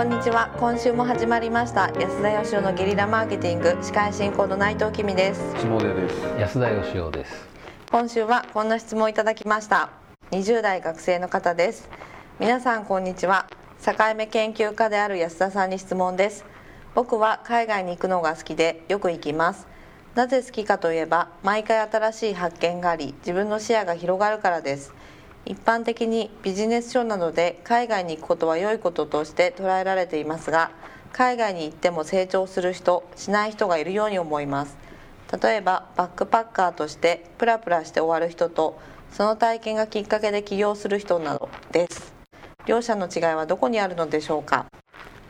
こんにちは。今週も始まりました。安田義雄のゲリラマーケティング。司会進行の内藤君です。下出です。安田義雄です。今週はこんな質問いただきました。20代学生の方です。皆さんこんにちは。境目研究家である安田さんに質問です。僕は海外に行くのが好きでよく行きます。なぜ好きかといえば毎回新しい発見があり自分の視野が広がるからです一般的にビジネス書などで海外に行くことは良いこととして捉えられていますが海外に行っても成長する人しない人がいるように思います。例えばバックパッカーとしてプラプラして終わる人とその体験がきっかけで起業する人などです。両者の違いはどこにあるのでしょうか？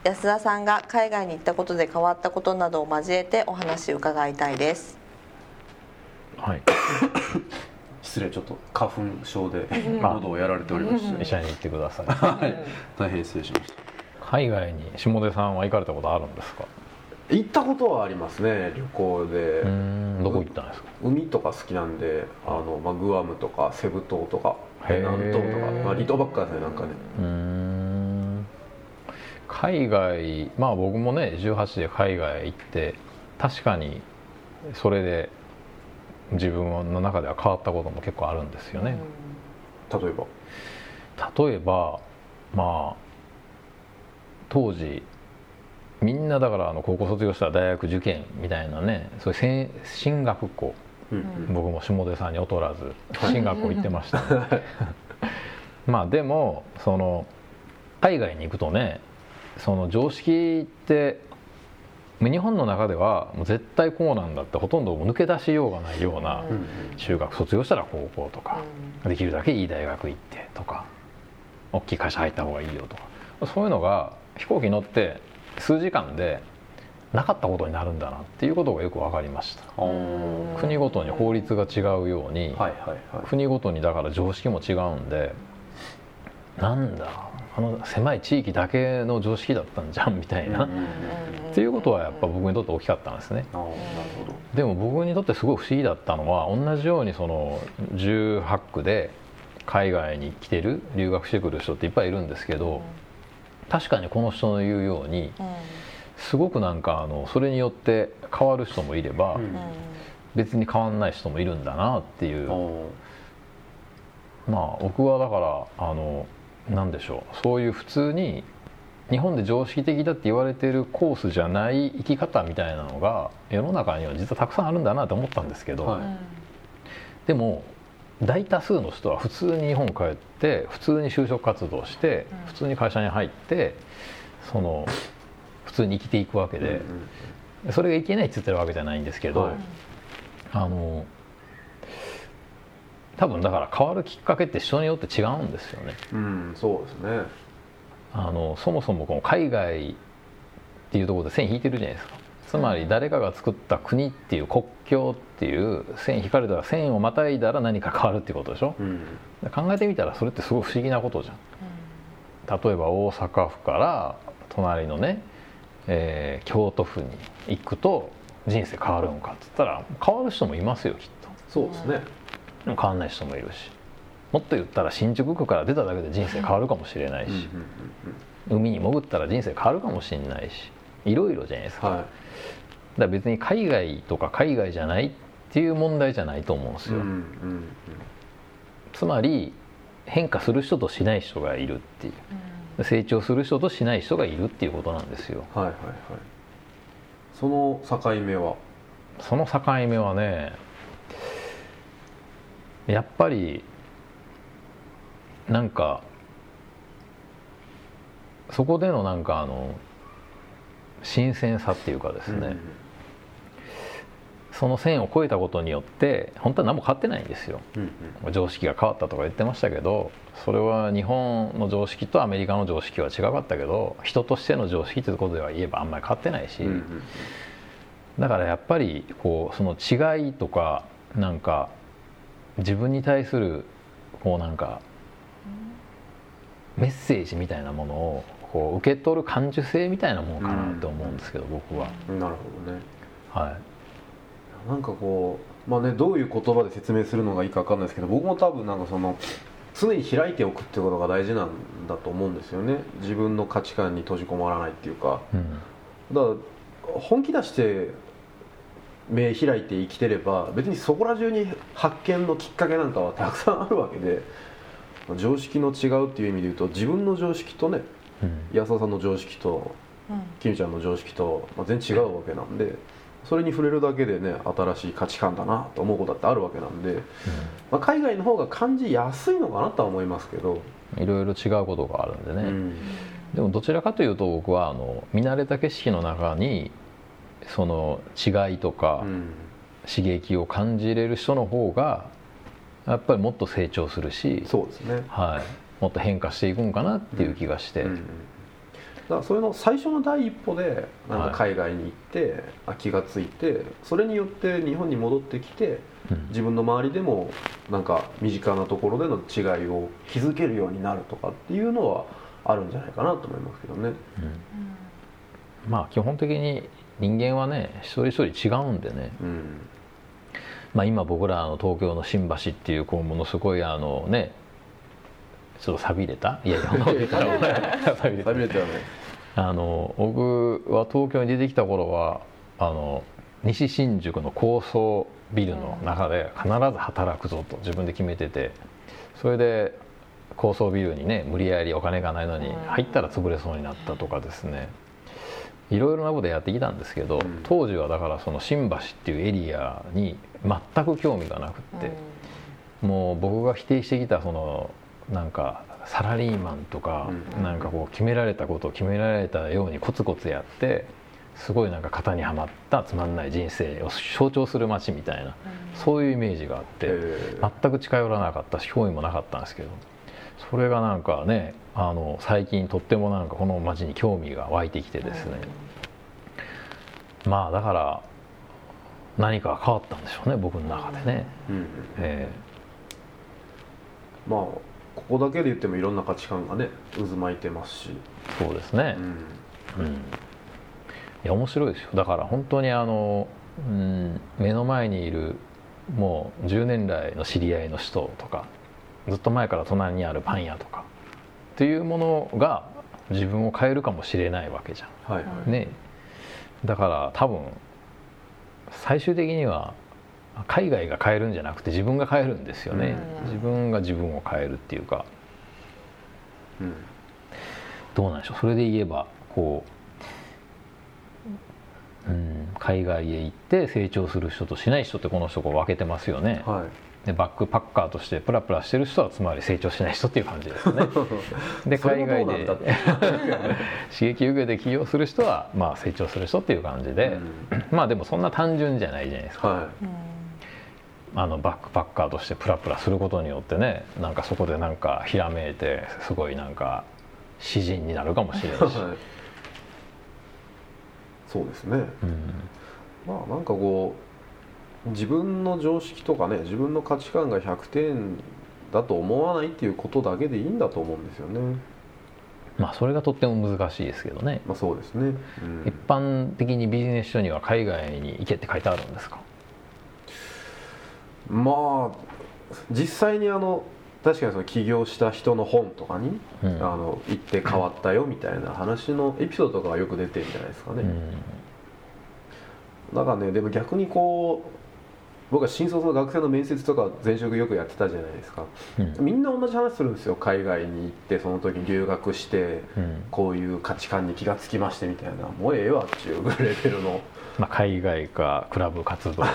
安田さんが海外に行ったことで変わったことなどを交えてお話伺いたいです。はい。失礼ちょっと花粉症で。喉をやられておりまして医者に行ってください。はい。大変失礼しました。海外に下出さんは行かれたことあるんですか？行ったことはありますね旅行で。どこ行ったんですか？海とか好きなんであの、まあ、グアムとかセブ島とか南東とか、まあ、離島ばっかですねなんかね。うーん。海外まあ僕もね18で海外行って確かにそれで自分の中では変わったことも結構あるんですよね、例えば？例えばまあ当時みんなだからあの高校卒業したら大学受験みたいなねそういう進学校。うん。うん僕も下出さんに劣らず進学校行ってました、まあでもその海外に行くとねその常識って日本の中ではもう絶対こうなんだってほとんど抜け出しようがないような中学卒業したら高校とかできるだけいい大学行ってとか大きい会社入った方がいいよとか。そういうのが飛行機乗って数時間でなかったことになるんだなっていうことがよく分かりました。国ごとに法律が違うように、国ごとにだから常識も違うんでなんだあの狭い地域だけの常識だったんじゃんみたいな、っていうことはやっぱ僕にとって大きかったんですね。あーなるほど。でも僕にとってすごい不思議だったのは同じようにその18区で海外に来てる留学してくる人っていっぱいいるんですけど確かにこの人の言うようにすごくなんかあのそれによって変わる人もいれば、うん。別に変わんない人もいるんだなっていう。まあ僕はだからあのなんでしょう。そういう普通に日本で常識的だって言われてるコースじゃない生き方みたいなのが世の中には実はたくさんあるんだなと思ったんですけど、はい。でも大多数の人は普通に日本帰って普通に就職活動してうん。普通に会社に入ってその普通に生きていくわけでそれがいけないって言ってるわけじゃないんですけど、はい。あの多分だから変わるきっかけって人によって違うんですよね。うんそうですね。あのそもそもこの海外っていうところで線引いてるじゃないですか。つまり誰かが作った国っていう国境っていう線引かれたら線をまたいだら何か変わるっていうことでしょ。うん。考えてみたらそれってすごい不思議なことじゃん。例えば大阪府から隣のね、えー京都府に行くと人生変わるんかっつったら変わる人もいますよきっそうですね変わんない人もいるし。もっと言ったら新宿区から出ただけで人生変わるかもしれないし、海に潜ったら人生変わるかもしれないし。いろいろじゃないですか,、はだから別に海外とか海外じゃないっていう問題じゃないと思うんですよ、つまり変化する人としない人がいるっていう。成長する人としない人がいるっていうことなんですよ。はいはいはい。その境目は？その境目はねやっぱりなんかそこでのなんかあの新鮮さっていうかですね、その線を越えたことによって本当は何も変わってないんですよ。うんうん。常識が変わったとか言ってましたけどそれは日本の常識とアメリカの常識は違かったけど人としての常識ということでは言えばあんまり変わってないし、うんうん。だからやっぱりこうその違いとかなんか自分に対するこうなんかメッセージみたいなものをこう受け取る感受性みたいなものかなって思うんですけど、僕は。なるほどね。はい。なんかこうまあねどういう言葉で説明するのがいいかわかんないですけど僕も多分なんかその常に開いておくっていうことが大事なんだと思うんですよね。自分の価値観に閉じこもらないっていうか。うん。だから本気出して目開いて生きてれば別にそこら中に発見のきっかけなんかはたくさんあるわけで常識の違うっていう意味で言うと自分の常識とねうん。安田さんの常識とうん。キムちゃんの常識と、まあ、全然違うわけなんでそれに触れるだけでね新しい価値観だなと思うことだってあるわけなんで、まあ、海外の方が感じやすいのかなとは思いますけど、いろいろ違うことがあるんでね、うん。でもどちらかというと僕はあの見慣れた景色の中にその違いとかうん。刺激を感じれる人の方がやっぱりもっと成長するし、そうですね。はい、もっと変化していくんかなっていう気がして、うんだからそれの最初の第一歩でなんか海外に行って、あ気がついてそれによって日本に戻ってきてうん。自分の周りでもなんか身近なところでの違いを気づけるようになるとかっていうのはあるんじゃないかなと思いますけどね。まあ基本的に人間はね一人一人違うんでね、うん。まあ、今僕らあの東京の新橋っていうこうものすごいあのねちょっと錆びれた？いや いや錆びれた。寂れてはね。あの僕は東京に出てきた頃はあの西新宿の高層ビルの中で必ず働くぞと自分で決めてて。それで高層ビルにね無理やりお金がないのにうん入ったら潰れそうになったとかですねいろいろなことやってきたんですけどん。当時はだからその新橋っていうエリアに全く興味がなくって。もう僕が否定してきたそのなんかサラリーマンとか、うん。なんかこう決められたことを決められたようにコツコツやってすごいなんか型にはまったつまんない人生を象徴する街みたいな、そういうイメージがあって、えー。全く近寄らなかったし興味もなかったんですけどそれがなんかねあの最近とってもなんかこの街に興味が湧いてきてですね、まあだから何か変わったんでしょうね僕の中でね。うんえまあここだけで言ってもいろんな価値観がね渦巻いてますし、ーそうですね、うん。うん、いや面白いですよ。だから本当にあの、うん、目の前にいるもう10年来の知り合いの人とかずっと前から隣にあるパン屋とかっていうものが自分を変えるかもしれないわけじゃはいはい、んね。だから多分最終的には海外が変えるんじゃなくて自分が変えるんですよね、うん。自分が自分を変えるっていうか。うん。どうなんでしょう？それで言えばこう、うん、海外へ行って成長する人としない人ってこの人こう分けてますよね、はいでバックパッカーとしてプラプラしてる人はつまり成長しない人っていう感じですね。で海外で 刺激を受けて起業する人はまあ成長する人っていう感じで、まあでもそんな単純じゃないじゃないですか。はあのバックパッカーとしてプラプラすることによってねなんかそこでなんかひらめいてすごいなんか詩人になるかもしれい、ないし、はい、そうですね。うん。まあなんかこう自分の常識とかね自分の価値観が100点だと思わないっていうことだけでいいんだと思うんですよね。まあそれがとっても難しいですけどね、まあそうですね、うん。一般的にビジネス書には海外に行けって書いてあるんですか？まあ実際にあの確かにその起業した人の本とかに、うん。あの行って変わったよみたいな話のエピソードとかがよく出てるんじゃないですかね、うん。だからねでも逆にこう僕は新卒の学生の面接とか前職よくやってたじゃないですか。うん。みんな同じ話するんですよ。海外に行ってその時留学してうん。こういう価値観に気がつきましてみたいな。もうええわっていうレベルの。まあ、海外かクラブ活動か。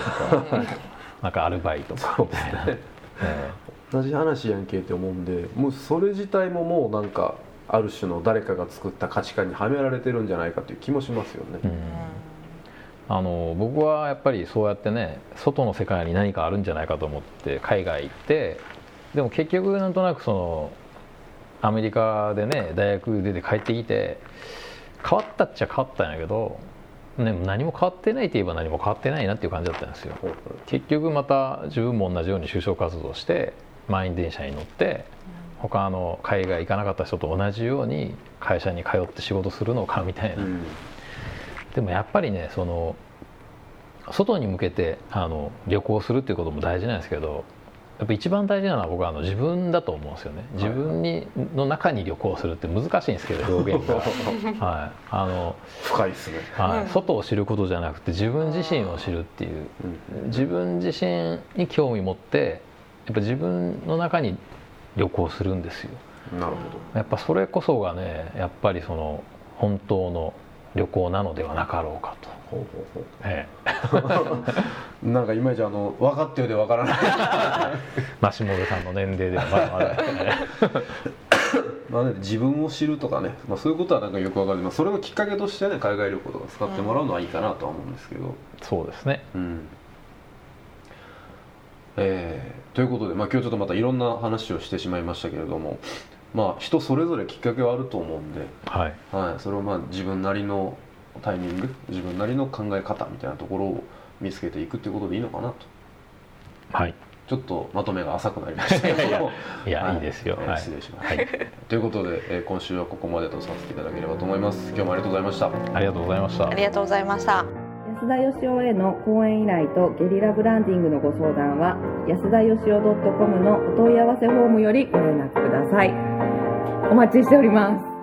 なんかアルバイトか。そうみたいな、ですね。え同じ話やんけって思うんでもうそれ自体ももうなんかある種の誰かが作った価値観にはめられてるんじゃないかという気もしますよね、えうんあの僕はやっぱりそうやってね外の世界に何かあるんじゃないかと思って海外行ってでも結局なんとなくそのアメリカでね大学出て帰ってきて変わったっちゃ変わったんやけど、ね、何も変わってないといえば何も変わってないなっていう感じだったんですよ。結局また自分も同じように就職活動して満員電車に乗って他の海外行かなかった人と同じように会社に通って仕事するのかみたいうな、うんでもやっぱりねその外に向けてあの旅行するっていうことも大事なんですけどやっぱ一番大事なのは僕はあの自分だと思うんですよね。自分にの中に旅行するって難しいんですけど 表現が、はい、あの深いですね、はい。うん。外を知ることじゃなくて自分自身を知るっていう。うん。自分自身に興味持ってやっぱ自分の中に旅行するんですよ。なるほやっぱそれこそがねやっぱりその本当の旅行なのではなかろうかと、どほうほうほう。え なんかいまいちあの分かってるで分からない。え、マシモルさんの年齢ではまだまだ。まあね、自分を知るとかね、まあ、そういうことはなんかよくわかる、まあ、それのきっかけとしてね海外旅行とか使ってもらうのはいいかなとは思うんですけど、そうですね。うん。えーということで、まあ、今日ちょっとまたいろんな話をしてしまいましたけれども、まあ、人それぞれきっかけはあると思うんで、はい。はい、それをまあ自分なりのタイミング自分なりの考え方みたいなところを見つけていくっていうことでいいのかなと。はい。ちょっとまとめが浅くなりましたけど。も いや、、はい。いですよ、はい。えー失礼しましたはい、ということで、えー今週はここまでとさせていただければと思います。今日もありがとうございました。ありがとうございました。ありがとうございました。安田義雄への講演依頼とゲリラブランディングのご相談は安田義雄 .com のお問い合わせフォームよりご連絡くださいお待ちしております。